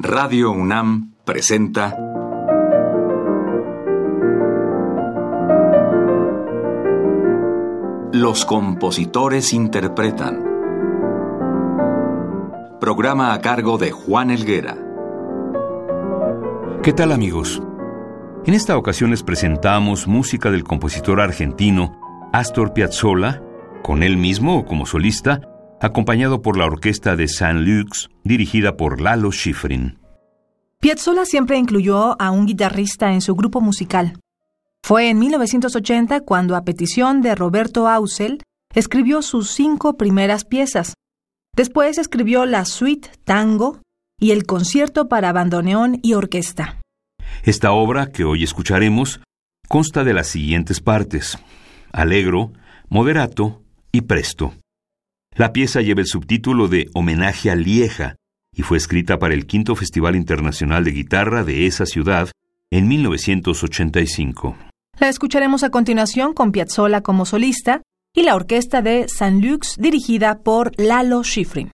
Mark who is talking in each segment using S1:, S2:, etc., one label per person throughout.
S1: Radio UNAM presenta Los compositores interpretan. Programa a cargo de Juan Elguera.
S2: ¿Qué tal amigos? En esta ocasión les presentamos música del compositor argentino Astor Piazzolla, con él mismo o como solista, acompañado por la orquesta de Saint-Lux, dirigida por Lalo Schifrin.
S3: Piazzolla siempre incluyó a un guitarrista en su grupo musical. Fue en 1980 cuando, a petición de Roberto Ausel, escribió sus cinco primeras piezas. Después escribió la suite Tango y el concierto para bandoneón y orquesta.
S2: Esta obra, que hoy escucharemos, consta de las siguientes partes: Alegro, Moderato y Presto. La pieza lleva el subtítulo de Homenaje a Lieja y fue escrita para el quinto Festival Internacional de Guitarra de esa ciudad en 1985.
S3: La escucharemos a continuación con Piazzolla como solista y la orquesta de San Lux dirigida por Lalo Schifrin.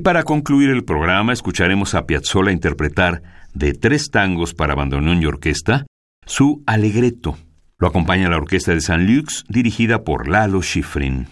S2: Y para concluir el programa escucharemos a Piazzolla interpretar de tres tangos para bandoneón y orquesta su Alegreto. Lo acompaña la orquesta de San Lux dirigida por Lalo Schifrin.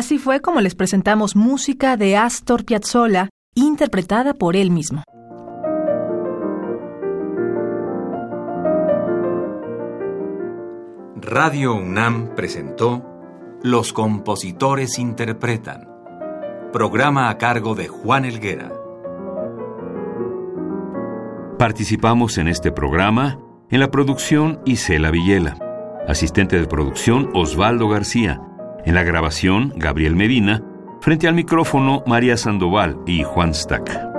S3: Así fue como les presentamos música de Astor Piazzolla, interpretada por él mismo.
S1: Radio UNAM presentó Los compositores interpretan, programa a cargo de Juan Elguera.
S2: Participamos en este programa en la producción Isela Villela, asistente de producción Osvaldo García, en la grabación, Gabriel Medina, frente al micrófono, María Sandoval y Juan Stack.